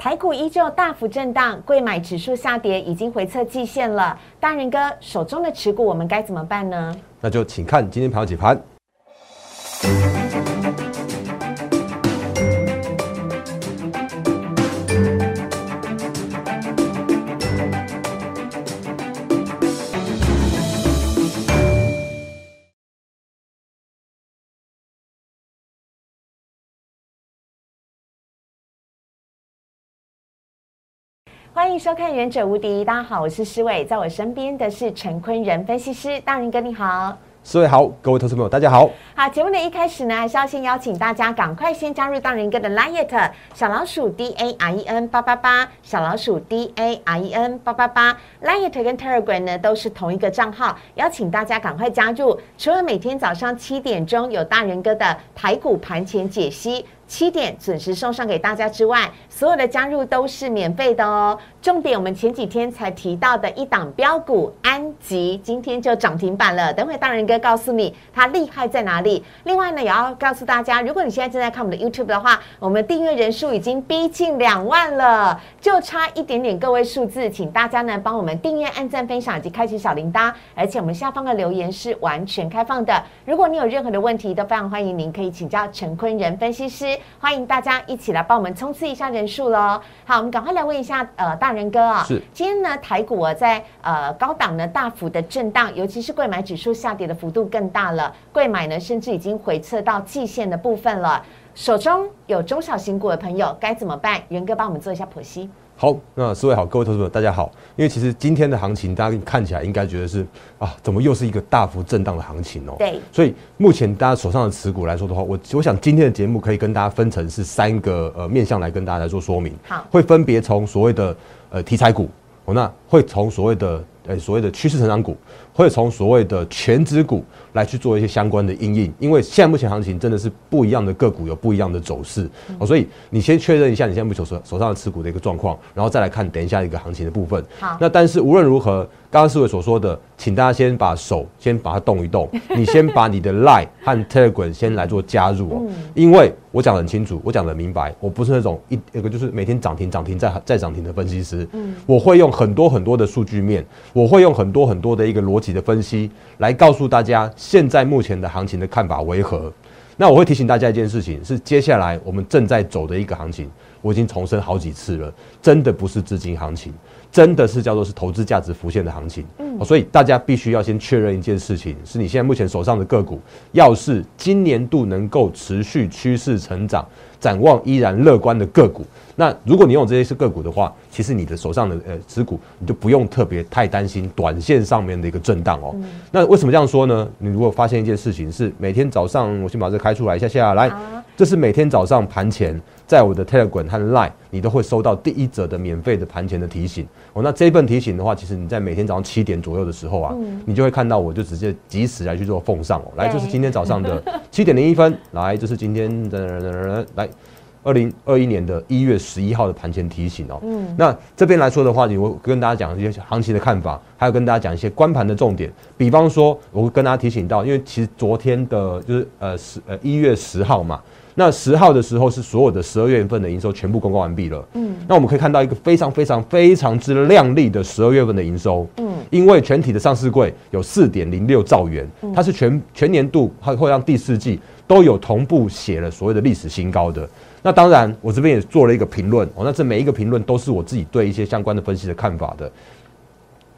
台股依旧大幅震荡，贵买指数下跌，已经回测季线了。大人哥手中的持股，我们该怎么办呢？那就请看今天盘后解盘。欢迎收看《忍者无敌》，大家好，我是施伟，在我身边的是陈坤仁分析师，大人哥你好。四位好，各位投资朋友，大家好。好，节目的一开始呢，还是要先邀请大家赶快先加入大人哥的 Line 小老鼠 D A R E N 八八八，小老鼠 D A R E N 八八八，Line 跟 Telegram 呢都是同一个账号，邀请大家赶快加入。除了每天早上七点钟有大人哥的台股盘前解析。七点准时送上给大家之外，所有的加入都是免费的哦。重点，我们前几天才提到的一档标股安吉，今天就涨停板了。等会大人哥告诉你它厉害在哪里。另外呢，也要告诉大家，如果你现在正在看我们的 YouTube 的话，我们订阅人数已经逼近两万了，就差一点点个位数字，请大家呢帮我们订阅、按赞、分享以及开启小铃铛。而且我们下方的留言是完全开放的，如果你有任何的问题，都非常欢迎您可以请教陈坤仁分析师。欢迎大家一起来帮我们冲刺一下人数喽！好，我们赶快来问一下呃大人哥啊，是今天呢台股啊在呃高档呢大幅的震荡，尤其是贵买指数下跌的幅度更大了，贵买呢甚至已经回撤到季线的部分了。手中有中小型股的朋友该怎么办？元哥帮我们做一下剖析。好，那四位好，各位投资者大家好。因为其实今天的行情，大家看起来应该觉得是啊，怎么又是一个大幅震荡的行情哦？对。所以目前大家手上的持股来说的话，我我想今天的节目可以跟大家分成是三个呃面向来跟大家来做说明。好。会分别从所谓的呃题材股，哦，那会从所谓的呃所谓的趋势成长股，会从所谓的全指股来去做一些相关的应应。因为现在目前行情真的是不一样的个股有不一样的走势哦，所以你先确认一下你现在目前手手上的持股的一个状况，然后再来看等一下一个行情的部分。好。那但是无论如何。刚刚四位所说的，请大家先把手先把它动一动，你先把你的 Line 和 Telegram 先来做加入哦，因为我讲得很清楚，我讲的明白，我不是那种一一个就是每天涨停涨停再再涨停的分析师，嗯，我会用很多很多的数据面，我会用很多很多的一个逻辑的分析来告诉大家现在目前的行情的看法为何。那我会提醒大家一件事情，是接下来我们正在走的一个行情，我已经重申好几次了，真的不是资金行情。真的是叫做是投资价值浮现的行情，嗯，所以大家必须要先确认一件事情，是你现在目前手上的个股，要是今年度能够持续趋势成长，展望依然乐观的个股，那如果你用这些是个股的话，其实你的手上的呃持股，你就不用特别太担心短线上面的一个震荡哦。那为什么这样说呢？你如果发现一件事情是每天早上，我先把这开出来一下下来，这是每天早上盘前。在我的 Telegram 和 Line，你都会收到第一则的免费的盘前的提醒哦。那这一份提醒的话，其实你在每天早上七点左右的时候啊，你就会看到，我就直接及时来去做奉上哦。来，这是今天早上的 七点零一分，来，这是今天的来二零二一年的一月十一号的盘前提醒哦。嗯，那这边来说的话，我跟大家讲一些行情的看法，还有跟大家讲一些关盘的重点。比方说，我会跟大家提醒到，因为其实昨天的就是呃十呃一月十号嘛。那十号的时候是所有的十二月份的营收全部公告完毕了。嗯，那我们可以看到一个非常非常非常之亮丽的十二月份的营收。嗯，因为全体的上市柜有四点零六兆元，它是全全年度或或让第四季都有同步写了所谓的历史新高。的那当然，我这边也做了一个评论。哦，那这每一个评论都是我自己对一些相关的分析的看法的。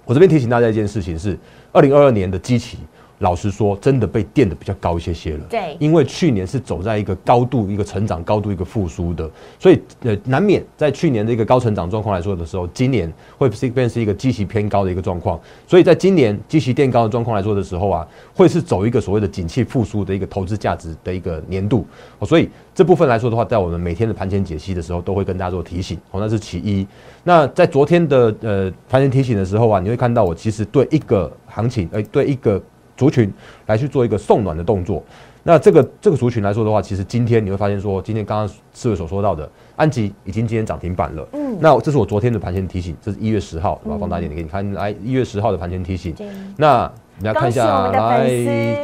我这边提醒大家一件事情是，二零二二年的基期。老实说，真的被垫的比较高一些些了。对，因为去年是走在一个高度、一个成长高度、一个复苏的，所以呃，难免在去年的一个高成长状况来说的时候，今年会是变是一个基期偏高的一个状况。所以在今年基期垫高的状况来说的时候啊，会是走一个所谓的景气复苏的一个投资价值的一个年度。所以这部分来说的话，在我们每天的盘前解析的时候，都会跟大家做提醒。哦，那是其一。那在昨天的呃盘前提醒的时候啊，你会看到我其实对一个行情，呃，对一个。族群来去做一个送暖的动作，那这个这个族群来说的话，其实今天你会发现说，今天刚刚四位所说到的安吉已经今天涨停板了。嗯，那这是我昨天的盘前提醒，这是一月十号，我把放大一点给你看，来一月十号的盘前提醒。那你来看一下，来，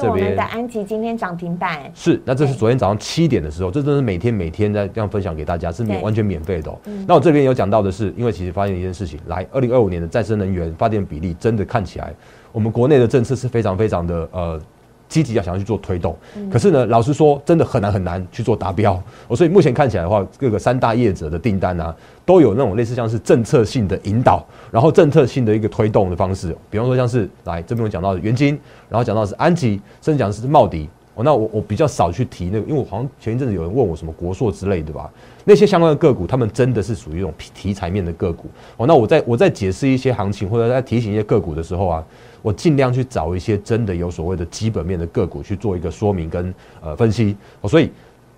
这边。我们的安吉今天涨停板。是，那这是昨天早上七点的时候，这真是每天每天在这样分享给大家，是免完全免费的、那我这边有讲到的是，因为其实发现一件事情，来，二零二五年的再生能源发电比例真的看起来，我们国内的政策是非常非常的呃。积极要想要去做推动，嗯可是呢，老实说，真的很难很难去做达标。哦，所以目前看起来的话，各个三大业者的订单啊，都有那种类似像是政策性的引导，然后政策性的一个推动的方式。比方说像是来这边我讲到的元金，然后讲到的是安吉，甚至讲的是茂迪。哦，那我我比较少去提那个，因为我好像前一阵子有人问我什么国硕之类的吧，那些相关的个股，他们真的是属于一种题材面的个股。哦，那我在我在解释一些行情或者在提醒一些个股的时候啊，我尽量去找一些真的有所谓的基本面的个股去做一个说明跟呃分析。哦，所以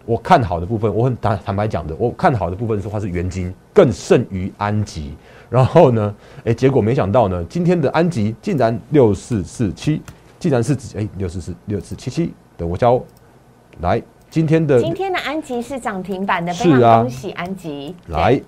我看好的部分，我很坦坦白讲的，我看好的部分说它是元金更胜于安吉。然后呢，哎，结果没想到呢，今天的安吉竟然六四四七，竟然是哎六四四六四七七。等我教来今天的今天的安吉是涨停板的，非是啊常恭喜安吉。来，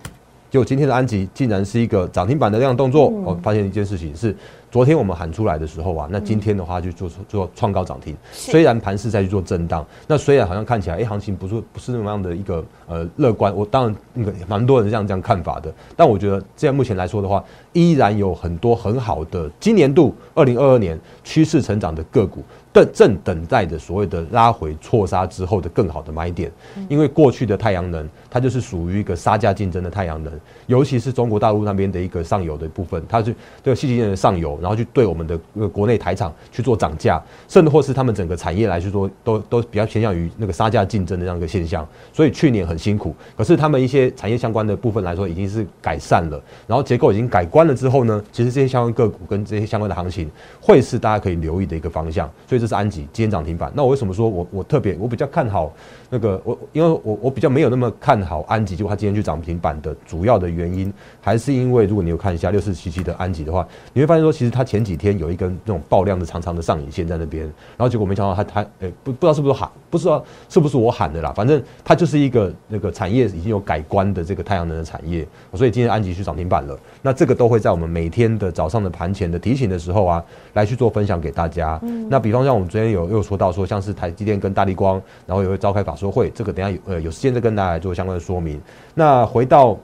就今天的安吉竟然是一个涨停板的量动作。嗯我、发现一件事情是，昨天我们喊出来的时候啊，那今天的话就做做创高涨停。是虽然盘势在去做震荡，那虽然好像看起来，哎、行情不是不是那么样的一个呃乐观。我当然那个蛮多人这样这样看法的，但我觉得现在目前来说的话，依然有很多很好的今年度二零二二年趋势成长的个股。正正等待着所谓的拉回错杀之后的更好的买点，因为过去的太阳能它就是属于一个杀价竞争的太阳能，尤其是中国大陆那边的一个上游的部分，它是对细晶的上游，然后去对我们的呃国内台厂去做涨价，甚至或是他们整个产业来去说都都比较偏向于那个杀价竞争的这样一个现象，所以去年很辛苦，可是他们一些产业相关的部分来说已经是改善了，然后结构已经改观了之后呢，其实这些相关个股跟这些相关的行情会是大家可以留意的一个方向，所以这是安吉今天涨停板。那我为什么说我我特别我比较看好那个我因为我我比较没有那么看好安吉，结果它今天去涨停板的主要的原因，还是因为如果你有看一下六四七七的安吉的话，你会发现说其实它前几天有一根那种爆量的长长的上影线在那边，然后结果没想到它它诶、不不知道是不是喊不知道是不是我喊的啦，反正它就是一个那个产业已经有改观的这个太阳能的产业，所以今天安吉去涨停板了。那这个都会在我们每天的早上的盘前的提醒的时候啊，来去做分享给大家。那比方像我们昨天有又说到说，像是台积电跟大力光，然后也会召开法说会，这个等下有呃有时间再跟大家来做相关的说明。那回到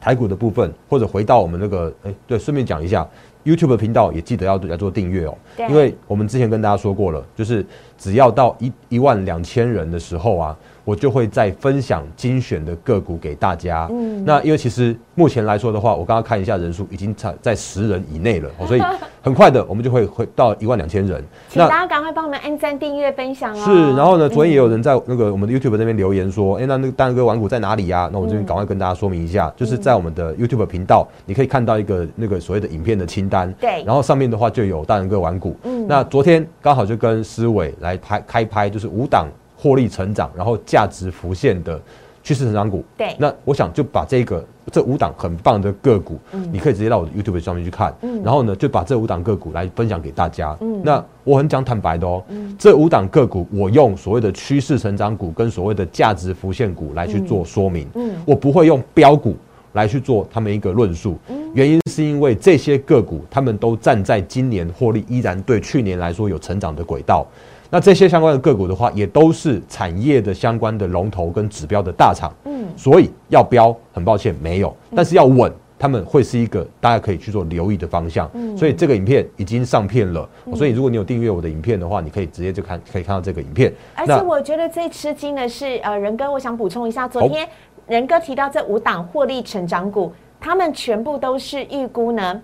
台股的部分，或者回到我们那个，哎、对，顺便讲一下，YouTube 的频道也记得要来做订阅哦，因为我们之前跟大家说过了，就是只要到一一万两千人的时候啊，我就会再分享精选的个股给大家。嗯。那因为其实目前来说的话，我刚刚看一下人数已经在在十人以内了，哦所以 很快的我们就会回到一万两千人。请大家赶快帮我们按赞、订阅、分享哦。是，然后呢，昨天也有嗯人在那个我们的 YouTube 那边留言说，哎、那那个蛋哥玩股在哪里呀、那我这嗯。边赶快跟大家说明一下，就是在我们的 YouTube 频道，你可以看到一个那个所谓的影片的清单，对。然后上面的话就有大人哥玩股，嗯。那昨天刚好就跟思伟来拍开拍，就是五档获利成长，然后价值浮现的趋势成长股，对。那我想就把这个这五档很棒的个股，嗯。你可以直接到我的 YouTube 上面去看，嗯。然后呢就把这五档个股来分享给大家。嗯。那我很讲坦白的哦，嗯。这五档个股我用所谓的趋势成长股跟所谓的价值浮现股来去做说明，嗯。我不会用标股来去做他们一个论述。原因是因为这些个股他们都站在今年获利依然对去年来说有成长的轨道。那这些相关的个股的话，也都是产业的相关的龙头跟指标的大厂，嗯所以要标，很抱歉没有，但是要稳，他们会是一个大家可以去做留意的方向。嗯所以这个影片已经上片了，所以如果你有订阅我的影片的话，你可以直接就看，可以看到这个影片。而且我觉得最吃惊的是，呃，仁哥，我想补充一下，昨天仁哥提到这五档获利成长股，他们全部都是预估呢。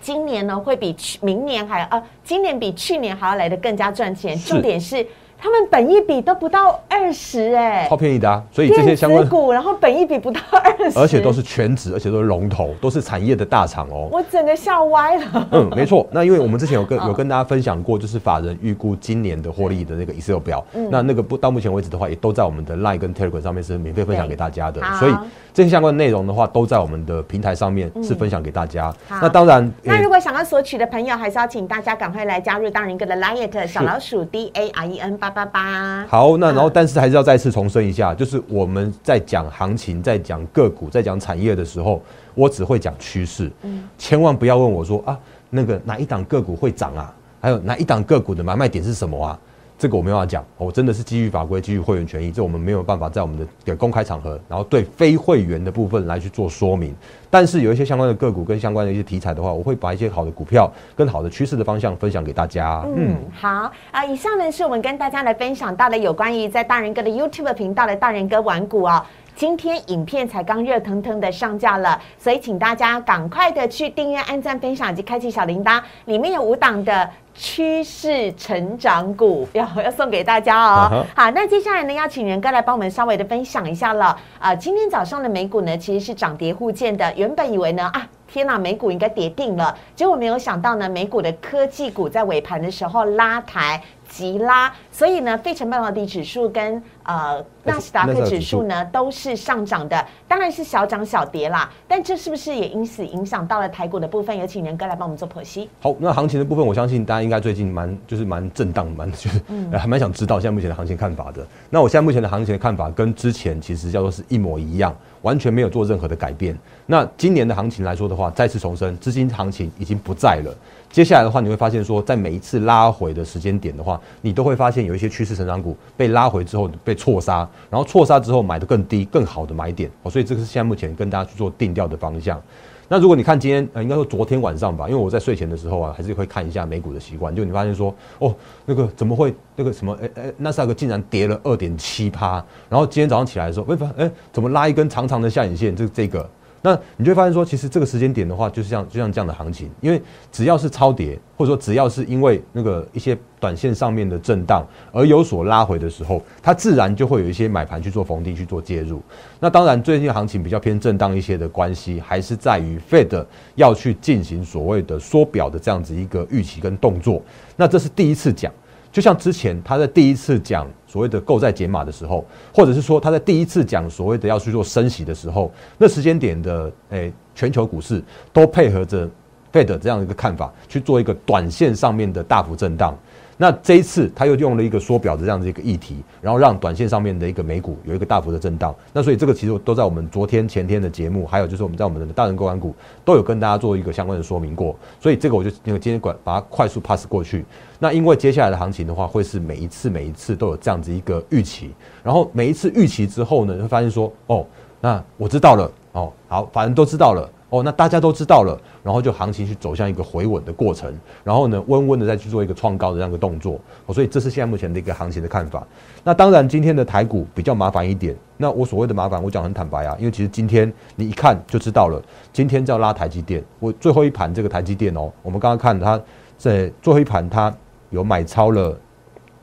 今年呢会比去明年还呃，今年比去年还要来的更加赚钱。重点是他们本一比都不到二十哎。超，便宜的啊，所以这些相关子，股然后本一比不到二十，而且都是全职，而且都是龙头，都是产业的大厂哦。我整个笑歪了。嗯，没错。那因为我们之前有跟嗯。有跟大家分享过，就是法人预估今年的获利的那个 Excel 表，嗯。那那个不到目前为止的话，也都在我们的 Line 跟 Telegram 上面是免费分享给大家的，所以这些相关的内容的话，都在我们的平台上面是分享给大家。好。那当然，那如果想要索取的朋友，还是要请大家赶快来加入大人哥的 Liet 小老鼠 D A R E N 八八八八。好，那然后嗯但是还是要再次重申一下，就是我们在讲行情、在讲个股、在讲产业的时候，我只会讲趋势，嗯千万不要问我说啊，那个哪一档个股会涨啊？还有哪一档个股的买卖点是什么啊？这个我没办法讲，我真的是基于法规、基于会员权益，这我们没有办法在我们的公开场合，然后对非会员的部分来去做说明。但是有一些相关的个股跟相关的一些题材的话，我会把一些好的股票跟好的趋势的方向分享给大家。嗯，好啊，以上呢是我们跟大家来分享到的有关于在大人哥的 YouTube 频道的大人哥玩股啊。今天影片才刚热腾腾的上架了，所以请大家赶快的去订阅、按赞、分享以及开启小铃铛，里面有五档的趋势成长股，要要送给大家哦。好，那接下来呢，要请仁哥来帮我们稍微的分享一下了。啊，今天早上的美股呢，其实是涨跌互见的。原本以为呢，啊，天呐，美股应该跌定了，结果没有想到呢，美股的科技股在尾盘的时候拉抬。急拉，所以呢，费城半导体指数跟呃纳斯达克指数呢都是上涨的，当然是小涨小跌啦。但这是不是也因此影响到了台股的部分？有请仁哥来帮我们做剖析。好，那行情的部分，我相信大家应该最近蛮就是蛮震荡，蛮 就是还蛮想知道现在目前的行情看法的。那我现在目前的行情的看法跟之前其实叫做是一模一样，完全没有做任何的改变。那今年的行情来说的话，再次重申，资金行情已经不在了。接下来的话，你会发现说，在每一次拉回的时间点的话，你都会发现有一些趋势成长股被拉回之后被错杀，然后错杀之后买的更低、更好的买点哦，所以这个是现在目前跟大家去做定调的方向。那如果你看今天呃，应该说昨天晚上吧，因为我在睡前的时候啊，还是会看一下美股的习惯，就你发现说，哦，那个怎么会那个什么，哎哎，纳斯达克竟然跌了二点七趴，然后今天早上起来的时候，会发哎，怎么拉一根长长的下影线，就这个。那你就会发现说，其实这个时间点的话，就是像就像这样的行情，因为只要是超跌，或者说只要是因为那个一些短线上面的震荡而有所拉回的时候，它自然就会有一些买盘去做逢低去做介入。那当然，最近行情比较偏震荡一些的关系，还是在于 Fed 要去进行所谓的缩表的这样子一个预期跟动作。那这是第一次讲。就像之前他在第一次讲所谓的购债解码的时候，或者是说他在第一次讲所谓的要去做升息的时候，那时间点的诶全球股市都配合着 Fed 这样一个看法去做一个短线上面的大幅震荡。那这一次他又用了一个缩表的这样的一个议题，然后让短线上面的一个美股有一个大幅的震荡。那所以这个其实都在我们昨天前天的节目，还有就是我们在我们的大人购玩股都有跟大家做一个相关的说明过。所以这个我就那个今天管把它快速 pass 过去。那因为接下来的行情的话，会是每一次每一次都有这样子一个预期，然后每一次预期之后呢，会发现说哦，那我知道了哦，好，反正都知道了。哦，那大家都知道了，然后就行情去走向一个回稳的过程，然后呢，温温的再去做一个创高的这样一个动作。哦，所以这是现在目前的一个行情的看法。那当然，今天的台股比较麻烦一点。那我所谓的麻烦，我讲很坦白啊，因为其实今天你一看就知道了，今天要拉台积电。我最后一盘这个台积电哦，我们刚刚看它在最后一盘，它有买超了。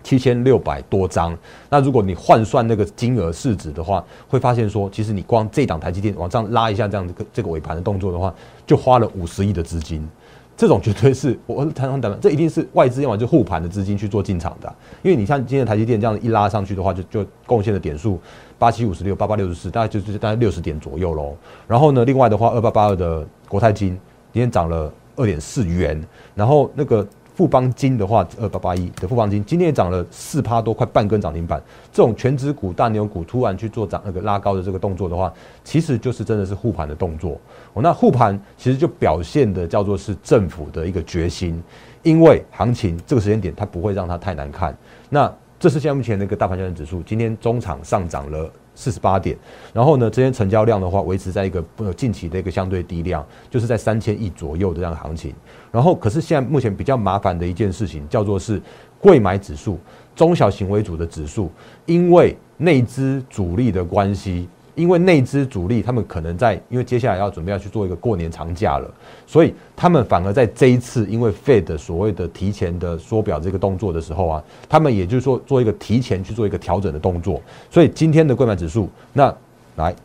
七千六百多张，那如果你换算那个金额市值的话，会发现说，其实你光这档台积电往上拉一下这样的这个尾盘的动作的话，就花了五十亿的资金，这种绝对是我常常讲，这一定是外资要么就护盘的资金去做进场的，因为你像今天台积电这样一拉上去的话，就就贡献的点数八七五十六八八六十四，大概就是大概六十点左右喽。然后呢，另外的话，二八八二的国泰金今天涨了二点四元，然后那个。富邦金的话，二八八一的富邦金今天也涨了四趴多，快半根涨停板。这种全指股、大牛股突然去做涨那个拉高的这个动作的话，其实就是真的是护盘的动作。哦，那护盘其实就表现的叫做是政府的一个决心，因为行情这个时间点它不会让它太难看。那这是现在目前那个大盘交易指数，今天中场上涨了。四十八点，然后呢，这些成交量的话，维持在一个呃近期的一个相对低量，就是在三千亿左右的这样行情。然后，可是现在目前比较麻烦的一件事情，叫做是贵买指数、中小型为主的指数，因为内资主力的关系。因为内资主力，他们可能在，因为接下来要准备要去做一个过年长假了，所以他们反而在这一次，因为 Fed 所谓的提前的缩表这个动作的时候啊，他们也就是说做一个提前去做一个调整的动作，所以今天的贵买指数，那来。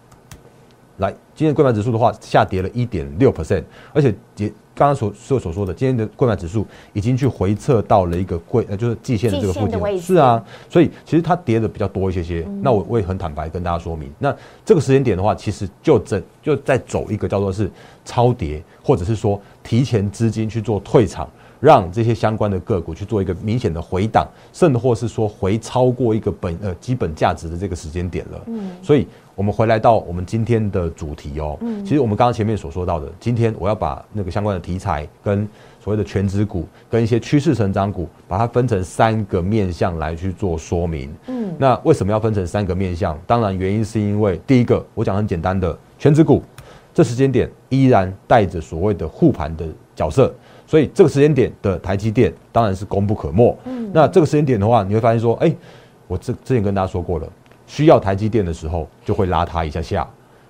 来，今天贵买指数的话下跌了一点六 percent，而且也刚刚所所所说的，今天的贵买指数已经去回测到了一个贵呃就是季线的这个附近，是啊，所以其实它跌的比较多一些些。那我我也很坦白跟大家说明，那这个时间点的话，其实就整就在走一个叫做是超跌，或者是说提前资金去做退场，让这些相关的个股去做一个明显的回档，甚或是说回超过一个本呃基本价值的这个时间点了。嗯，所以我们回来到我们今天的主题哦。嗯，其实我们刚刚前面所说到的，今天我要把那个相关的题材跟所谓的全指股跟一些趋势成长股，把它分成三个面向来去做说明。嗯，那为什么要分成三个面向？当然原因是因为第一个，我讲很简单的全指股，这时间点依然带着所谓的护盘的角色。所以这个时间点的台积电当然是功不可没。嗯，那这个时间点的话，你会发现说，哎，我之之前跟大家说过了，需要台积电的时候就会拉它一下下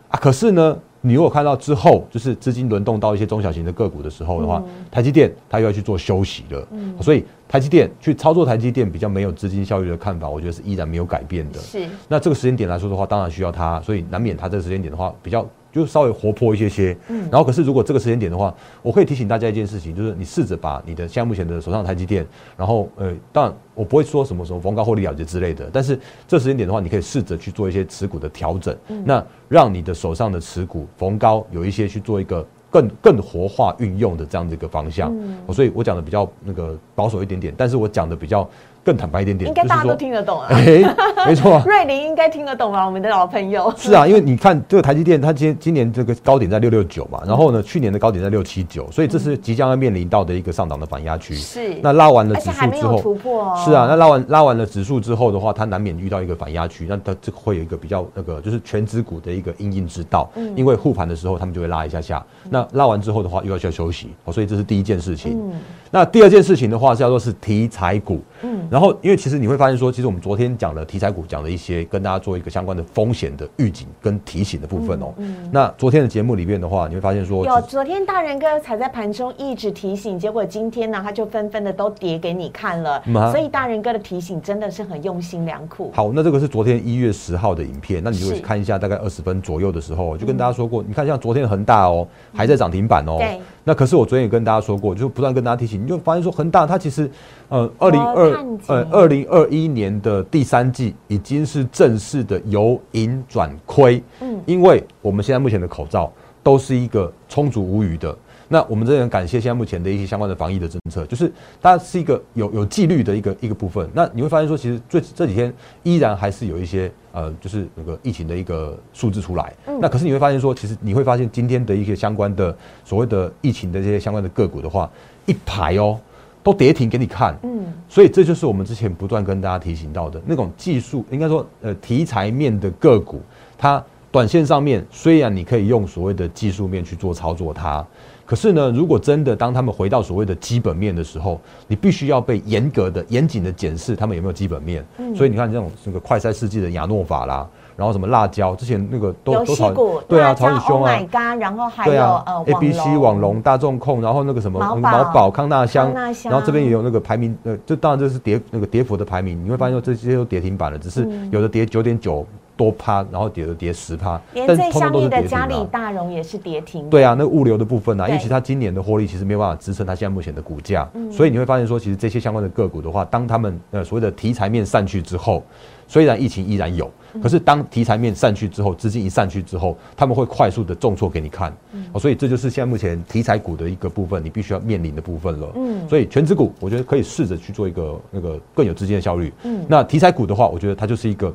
啊。可是呢，你如果看到之后，就是资金轮动到一些中小型的个股的时候的话，台积电它又要去做休息了。嗯，所以台积电去操作台积电比较没有资金效率的看法，我觉得是依然没有改变的。是。那这个时间点来说的话，当然需要它，所以难免它这个时间点的话比较。就稍微活泼一些些，嗯，然后可是如果这个时间点的话，我可以提醒大家一件事情，就是你试着把你的现在目前的手上台积电，然后呃，当然我不会说什么什么逢高获利了结之类的，但是这时间点的话，你可以试着去做一些持股的调整，那让你的手上的持股逢高有一些去做一个更更活化运用的这样的一个方向，所以我讲的比较那个保守一点点，但是我讲的比较。更坦白一点点，应该大家都听得懂啊。哎，没错，瑞林应该听得懂吧？我们的老朋友。是啊，因为你看这个台积电，它今今年这个高点在六六九嘛，然后呢，去年的高点在六七九，所以这是即将要面临到的一个上档的反压区。是。那拉完了指数之后，突破。是啊，那拉完拉完了指数之后的话，它难免遇到一个反压区，那它这个会有一个比较那个就是全指股的一个应应之道。嗯。因为护盘的时候，他们就会拉一下下。那拉完之后的话，又要需要休息。所以这是第一件事情。嗯。那第二件事情的话，叫做是题材股。嗯。然后，因为其实你会。发现说，其实我们昨天讲的题材股，讲了一些跟大家做一个相关的风险的预警跟提醒的部分哦。嗯。那昨天的节目里面的话，你会发现说，有昨天大人哥踩在盘中一直提醒，结果今天呢，他就纷纷的都跌给你看了。所以大人哥的提醒真的是很用心良苦。好，那这个是昨天一月十号的影片，那你如果看一下，大概二十分左右的时候，就跟大家说过，你看像昨天的恒大哦，还在涨停板哦。对。那可是我昨天也跟大家说过，就不断跟大家提醒，你就发现说恒大它其实，呃，二零二呃二零二一年的第三季已经是正式的由盈转亏，嗯，因为我们现在目前的口罩都是一个充足无余的。那我们真的很感谢现在目前的一些相关的防疫的政策，就是它是一个有有纪律的一个一个部分。那你会发现说，其实最这几天依然还是有一些呃，就是那个疫情的一个数字出来。那可是你会发现说，其实你会发现今天的一些相关的所谓的疫情的这些相关的个股的话，一排哦都跌停给你看。嗯，所以这就是我们之前不断跟大家提醒到的那种技术，应该说呃题材面的个股，它短线上面虽然你可以用所谓的技术面去做操作它。可是呢，如果真的当他们回到所谓的基本面的时候，你必须要被严格的、严谨的检视他们有没有基本面。所以你看这种这个快赛世纪的亚诺法啦，然后什么辣椒，之前那个都都炒对啊，炒很凶啊。然后还有呃，A B C 网龙、大众控，然后那个什么毛宝、康纳香，然后这边也有那个排名，呃，这当然这是跌那个跌幅的排名，你会发现说这些都跌停板了，只是有的跌九点九。多趴，然后跌了跌十趴，连最相应的嘉里大荣也是跌停。对啊，那物流的部分啊，因为其实它今年的获利其实没有办法支撑它现在目前的股价，所以你会发现说，其实这些相关的个股的话，当他们呃所谓的题材面散去之后，虽然疫情依然有，可是当题材面散去之后，资金一散去之后，他们会快速的重挫给你看。哦，所以这就是现在目前题材股的一个部分，你必须要面临的部分了。嗯，所以全职股我觉得可以试着去做一个那个更有资金的效率。嗯，那题材股的话，我觉得它就是一个。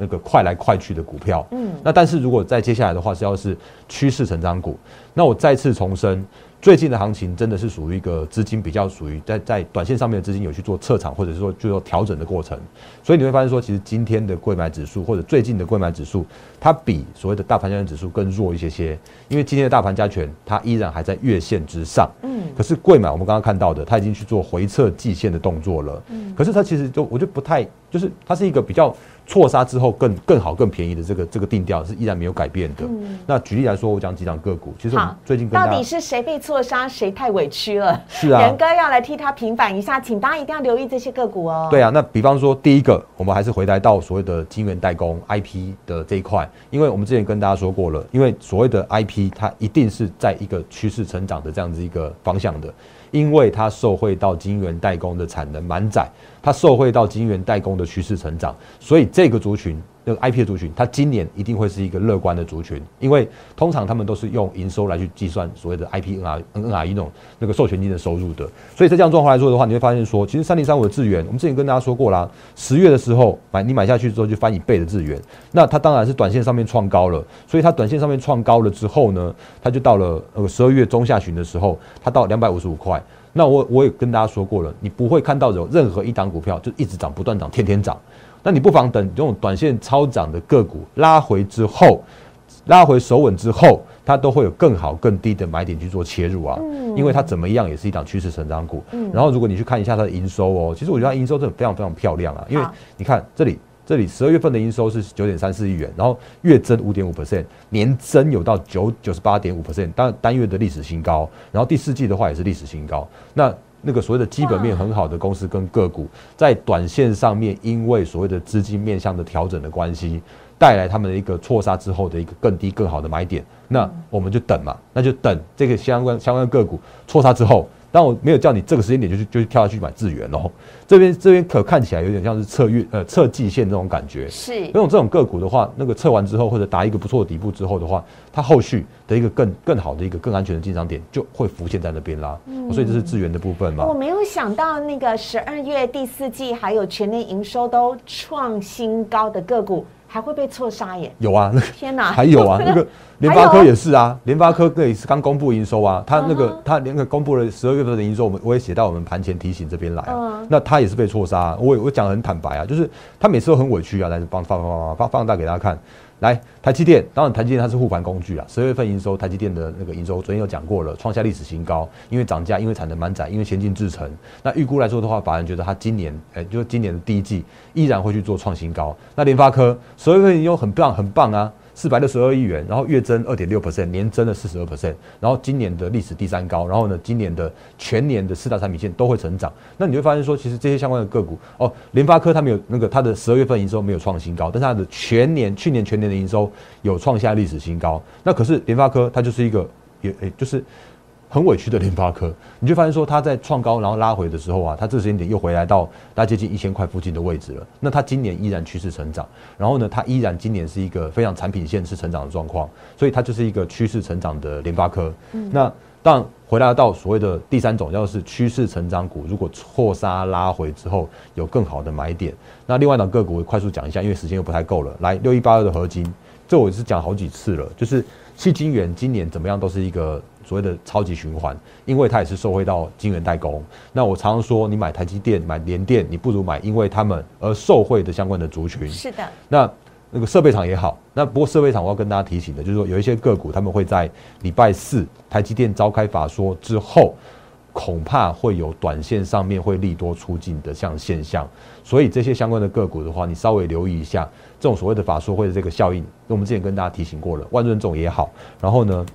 那个快来快去的股票，嗯，那但是如果在接下来的话是要是趋势成长股，那我再次重申。最近的行情真的是属于一个资金比较属于在在短线上面的资金有去做撤场或者是说就说调整的过程，所以你会发现说，其实今天的贵买指数或者最近的贵买指数，它比所谓的大盘加权指数更弱一些些，因为今天的大盘加权它依然还在月线之上，嗯，可是贵买我们刚刚看到的，它已经去做回撤季线的动作了，嗯，可是它其实就我觉得不太，就是它是一个比较。错杀之后更更好更便宜的这个这个定调是依然没有改变的。那举例来说，我讲几档个股，其实最近到底是谁被错杀，谁太委屈了？是啊，仁哥要来替他平反一下，请大家一定要留意这些个股哦。对啊，那比方说第一个，我们还是回来到所谓的晶圆代工 IP 的这一块，因为我们之前跟大家说过了，因为所谓的 IP 它一定是在一个趋势成长的这样子一个方向的。因为它受惠到晶圆代工的产能满载，它受惠到晶圆代工的趋势成长，所以这个族群那个 IP 的族群，它今年一定会是一个乐观的族群，因为通常他们都是用营收来去计算所谓的 IP NR NRE 那种那个授权金的收入的。所以在这样状况来说的话，你会发现说，其实三零三五的资源，我们之前跟大家说过啦，十月的时候买你买下去之后就翻一倍的资源，那它当然是短线上面创高了，所以它短线上面创高了之后呢，它就到了呃十二月中下旬的时候，它到两百五十五块。那我我也跟大家说过了，你不会看到有任何一档股票就一直涨不断涨，天天涨。那你不妨等这种短线超涨的个股拉回之后，拉回手稳之后，它都会有更好更低的买点去做切入啊。嗯。因为它怎么样也是一档趋势成长股。嗯。然后如果你去看一下它的营收哦，其实我觉得它营收真的非常非常漂亮啊。因为你看这里，这里十二月份的营收是九点三四亿元，然后月增五点五 percent，年增有到九九十八点五 percent，当单月的历史新高。然后第四季的话也是历史新高。那那个所谓的基本面很好的公司跟个股，在短线上面，因为所谓的资金面向的调整的关系，带来他们的一个错杀之后的一个更低更好的买点，那我们就等嘛，那就等这个相关相关个股错杀之后。但我没有叫你这个时间点就去就去跳下去买智源哦，这边这边可看起来有点像是测月呃测季线这种感觉，是。那种这种个股的话，那个测完之后或者打一个不错的底部之后的话，它后续的一个更更好的一个更安全的进场点就会浮现在那边啦。嗯，所以这是智源的部分嘛。我没有想到那个十二月第四季还有全年营收都创新高的个股。还会被错杀耶？有啊，那个天哪，还有啊，那个 联发科也是啊，联发科那也是刚公布营收啊，他那个他那个公布了十二月份的营收，我们我也写到我们盘前提醒这边来啊，那他也是被错杀，我我讲很坦白啊，就是他每次都很委屈啊，来放放放放放放大给大家看。来，台积电，当然台积电它是护盘工具啊。十月份营收，台积电的那个营收，昨天有讲过了，创下历史新高，因为涨价，因为产能满载，因为先进制程。那预估来说的话，法人觉得它今年，哎，就是今年的第一季依然会去做创新高。那联发科十月份营收很棒，很棒啊。四百六十二亿元，然后月增二点六 percent，年增了四十二 percent，然后今年的历史第三高，然后呢，今年的全年的四大产品线都会成长。那你会发现说，其实这些相关的个股哦，联发科它没有那个它的十二月份营收没有创新高，但是它的全年去年全年的营收有创下历史新高。那可是联发科它就是一个也诶就是。很委屈的联发科，你就发现说它在创高然后拉回的时候啊，它这时间点又回来到大概接近一千块附近的位置了。那它今年依然趋势成长，然后呢，它依然今年是一个非常产品线是成长的状况，所以它就是一个趋势成长的联发科。嗯那当然回来到所谓的第三种，要是趋势成长股，如果错杀拉回之后有更好的买点，那另外一档个股我快速讲一下，因为时间又不太够了。来，六一八二的合金，这我是讲好几次了，就是细金元今年怎么样都是一个。所谓的超级循环，因为它也是受惠到晶圆代工。那我常常说，你买台积电、买联电，你不如买因为他们而受惠的相关的族群。是的。那那个设备厂也好，那不过设备厂我要跟大家提醒的，就是说有一些个股他们会在礼拜四台积电召开法说之后，恐怕会有短线上面会利多出尽的这样现象。所以这些相关的个股的话，你稍微留意一下这种所谓的法说会的这个效应。我们之前跟大家提醒过了，万润这种也好，然后呢？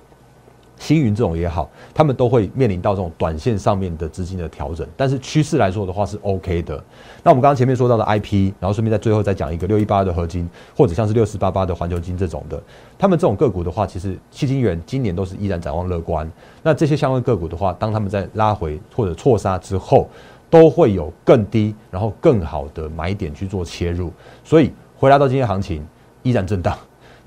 星云这种也好，他们都会面临到这种短线上面的资金的调整，但是趋势来说的话是 OK 的。那我们刚刚前面说到的 IP，然后顺便在最后再讲一个六一八的合金，或者像是六四八八的环球金这种的，他们这种个股的话，其实七金元今年都是依然展望乐观。那这些相关个股的话，当他们在拉回或者错杀之后，都会有更低然后更好的买点去做切入。所以回来到今天行情依然震荡。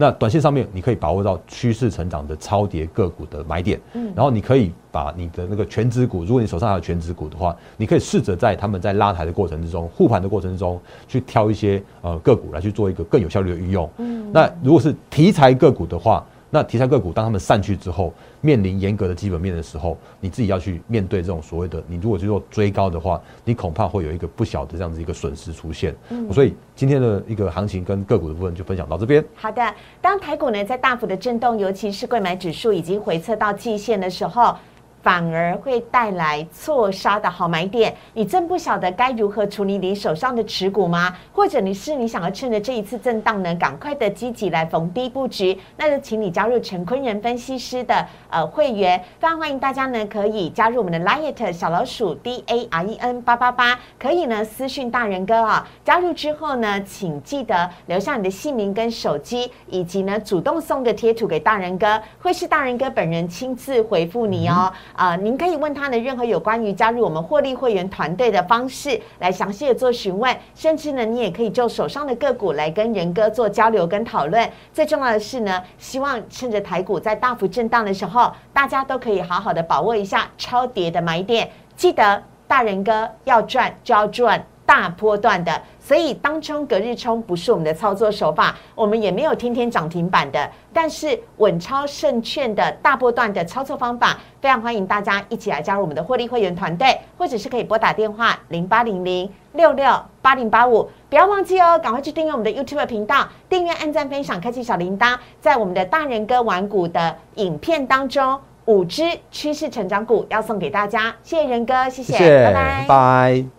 那短线上面，你可以把握到趋势成长的超跌个股的买点，嗯，然后你可以把你的那个全指股，如果你手上还有全指股的话，你可以试着在他们在拉抬的过程之中、护盘的过程之中，去挑一些呃个股来去做一个更有效率的运用。嗯，那如果是题材个股的话。那题材个股当他们散去之后，面临严格的基本面的时候，你自己要去面对这种所谓的，你如果去做追高的话，你恐怕会有一个不小的这样子一个损失出现。嗯，所以今天的一个行情跟个股的部分就分享到这边。好的，当台股呢在大幅的震动，尤其是贵买指数已经回测到季线的时候。反而会带来错杀的好买点，你真不晓得该如何处理你手上的持股吗？或者你是你想要趁着这一次震荡呢，赶快的积极来逢低布局？那就请你加入陈坤仁分析师的呃会员，非常欢迎大家呢可以加入我们的 Liet 小老鼠 D A R E N 八八八，可以呢私讯大人哥啊。加入之后呢，请记得留下你的姓名跟手机，以及呢主动送个贴图给大人哥，会是大人哥本人亲自回复你哦。啊，您可以问他的任何有关于加入我们获利会员团队的方式来详细的做询问，甚至呢，你也可以就手上的个股来跟仁哥做交流跟讨论。最重要的是呢，希望趁着台股在大幅震荡的时候，大家都可以好好的把握一下超跌的买点。记得大人哥要赚就要赚大波段的。所以当冲隔日冲不是我们的操作手法，我们也没有天天涨停板的。但是稳超胜券的大波段的操作方法，非常欢迎大家一起来加入我们的获利会员团队，或者是可以拨打电话零八零零六六八零八五。不要忘记哦，赶快去订阅我们的 YouTube 频道，订阅、按赞、分享、开启小铃铛。在我们的大人哥玩股的影片当中，五只趋势成长股要送给大家。谢谢仁哥，谢谢，拜拜，拜。